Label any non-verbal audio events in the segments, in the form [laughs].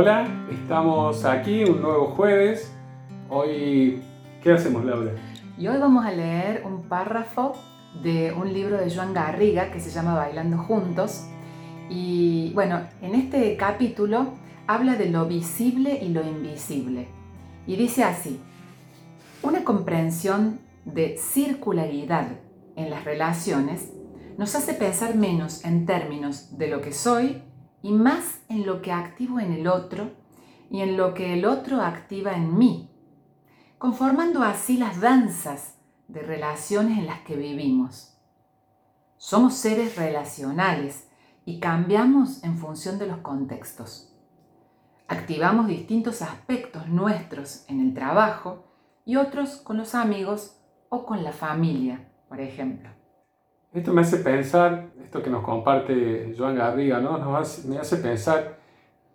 Hola, estamos aquí un nuevo jueves. Hoy, ¿qué hacemos, Laura? Y hoy vamos a leer un párrafo de un libro de Joan Garriga que se llama Bailando Juntos. Y bueno, en este capítulo habla de lo visible y lo invisible. Y dice así, una comprensión de circularidad en las relaciones nos hace pensar menos en términos de lo que soy y más en lo que activo en el otro y en lo que el otro activa en mí, conformando así las danzas de relaciones en las que vivimos. Somos seres relacionales y cambiamos en función de los contextos. Activamos distintos aspectos nuestros en el trabajo y otros con los amigos o con la familia, por ejemplo. Esto me hace pensar, esto que nos comparte Joan Garriga, ¿no? me hace pensar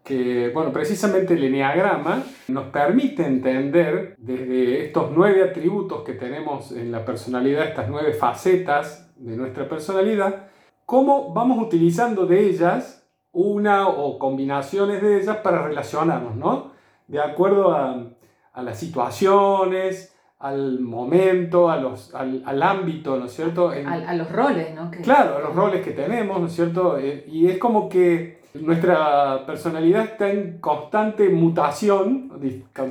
que, bueno, precisamente el enneagrama nos permite entender desde estos nueve atributos que tenemos en la personalidad, estas nueve facetas de nuestra personalidad, cómo vamos utilizando de ellas una o combinaciones de ellas para relacionarnos, ¿no? De acuerdo a, a las situaciones, al momento, a los, al, al ámbito, ¿no es cierto? a, los roles, ¿no? Claro, a los roles que tenemos, ¿no es cierto? Eh, y es como que nuestra personalidad está en constante mutación,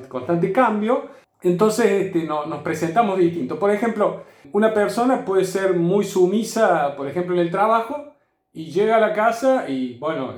constante cambio, entonces este, no, nos presentamos distinto. Por ejemplo, una persona puede ser muy sumisa, por ejemplo, en el trabajo, y llega a la casa y, bueno,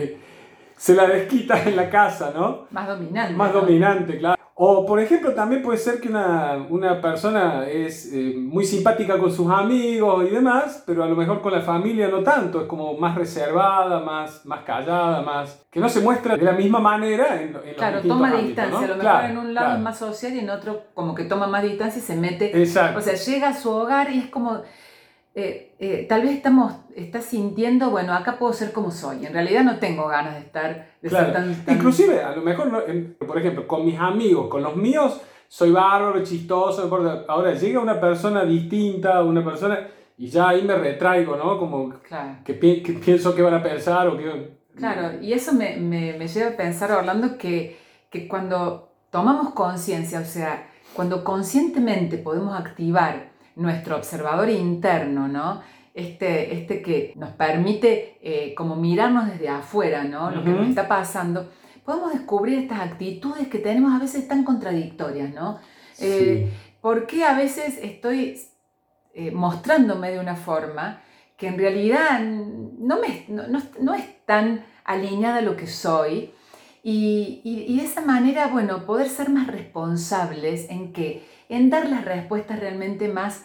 [laughs] se la desquita en la casa, ¿no? Más dominante. Más dominante, claro. O, por ejemplo, también puede ser que una, una persona es eh, muy simpática con sus amigos y demás, pero a lo mejor con la familia no tanto, es como más reservada, más, más callada, más que no se muestra de la misma manera en, en Claro, toma distancia, a lo mejor en un lado es más social y en otro como que toma más distancia y se mete. Exacto. O sea, llega a su hogar y es como eh, eh, tal vez estamos, estás sintiendo, bueno, acá puedo ser como soy. En realidad no tengo ganas de estar, de ser tan, Inclusive, a lo mejor, por ejemplo, con mis amigos, con los míos, soy bárbaro, chistoso, ahora llega una persona distinta, una persona, y ya ahí me retraigo, ¿no? Como que, pienso que van a pensar o que... Claro, y eso me, me, me lleva a pensar, Orlando, que, que cuando tomamos conciencia, o sea, cuando conscientemente podemos activar nuestro observador interno, ¿no? Este, este que nos permite eh, como mirarnos desde afuera, ¿no? Lo que nos está pasando, podemos descubrir estas actitudes que tenemos a veces tan contradictorias, ¿no? Eh, ¿Por qué a veces estoy eh, mostrándome de una forma que en realidad no, me, no, es tan alineada a lo que soy? Y, y, de esa manera, bueno, poder ser más responsables en que en dar las respuestas realmente más,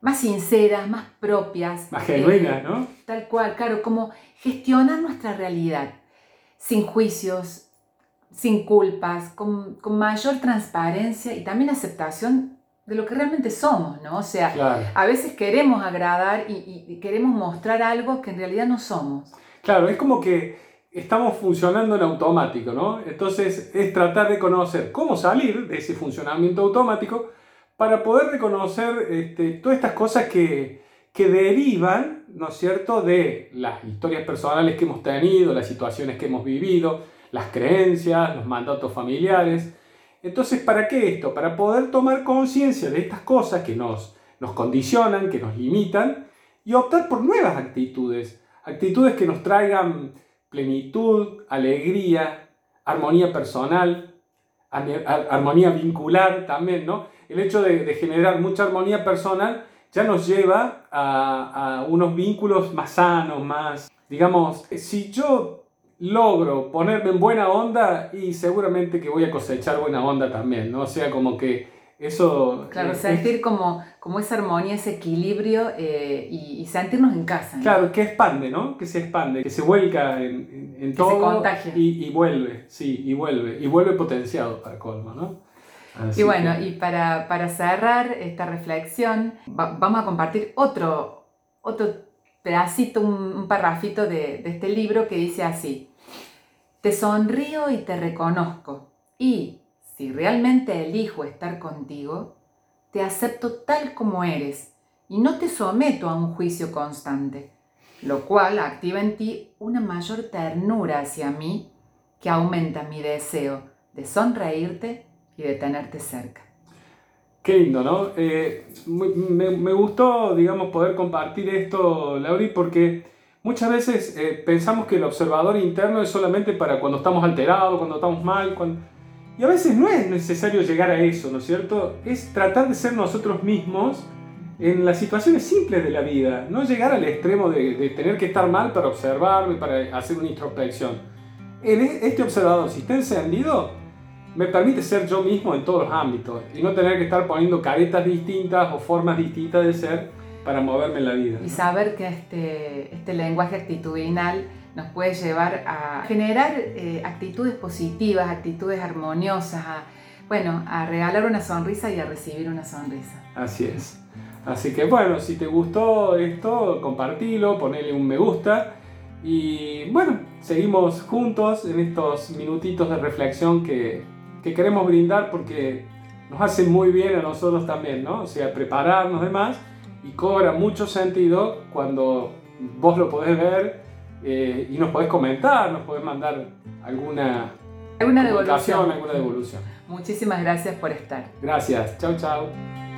más sinceras, más propias. Más genuinas, ¿no? Tal cual, claro, como gestionar nuestra realidad sin juicios, sin culpas, con, con mayor transparencia y también aceptación de lo que realmente somos, ¿no? O sea, a veces queremos agradar y, y, queremos mostrar algo que en realidad no somos. Claro, es como que estamos funcionando en automático, ¿no? Entonces es tratar de conocer cómo salir de ese funcionamiento automático para poder reconocer este, todas estas cosas que, que derivan, ¿no es cierto?, de las historias personales que hemos tenido, las situaciones que hemos vivido, las creencias, los mandatos familiares. Entonces, ¿para qué esto? Para poder tomar conciencia de estas cosas que nos, nos condicionan, que nos limitan, y optar por nuevas actitudes, actitudes que nos traigan plenitud, alegría, armonía personal, armonía vincular también, ¿no? El hecho de, generar mucha armonía personal ya nos lleva a, unos vínculos más sanos, más, digamos, si yo logro ponerme en buena onda y seguramente que voy a cosechar buena onda también, ¿no? O sea, como que eso... Claro, sentir como, como esa armonía, ese equilibrio eh, y, sentirnos en casa. Claro, que expande, ¿no? Que se expande, que se vuelca en, en, todo. Se contagia. Y, y, vuelve, sí, y vuelve. Y vuelve potenciado para colmo, ¿no? y bueno, y para, para, cerrar esta reflexión, vamos a compartir otro, otro pedacito, un, un parrafito de, de este libro que dice así. Te sonrío y te reconozco y si realmente elijo estar contigo, te acepto tal como eres y no te someto a un juicio constante, lo cual activa en ti una mayor ternura hacia mí que aumenta mi deseo de sonreírte y de tenerte cerca. Qué lindo, ¿no? Eh, me, gustó, digamos, poder compartir esto, Lauri, porque muchas veces eh, pensamos que el observador interno es solamente para cuando estamos alterados, cuando estamos mal, cuando... y a veces no es necesario llegar a eso, ¿no es cierto? Es tratar de ser nosotros mismos en las situaciones simples de la vida, no llegar al extremo de, de tener que estar mal para observarme, para hacer una introspección. En e, este observador, si está encendido, me permite ser yo mismo en todos los ámbitos y no tener que estar poniendo caretas distintas o formas distintas de ser para moverme en la vida. Y saber que este, este lenguaje actitudinal nos puede llevar a generar eh, actitudes positivas, actitudes armoniosas, a, bueno, a regalar una sonrisa y a recibir una sonrisa. Así es. Así que bueno, si te gustó esto, compartilo, ponele un me gusta y bueno, seguimos juntos en estos minutitos de reflexión que, que queremos brindar porque nos hace muy bien a nosotros también, ¿no? O sea, prepararnos demás y cobra mucho sentido cuando vos lo podés ver eh, y nos podés comentar, nos podés mandar alguna, alguna devolución. alguna devolución. Muchísimas gracias por estar. Gracias, chao, chao.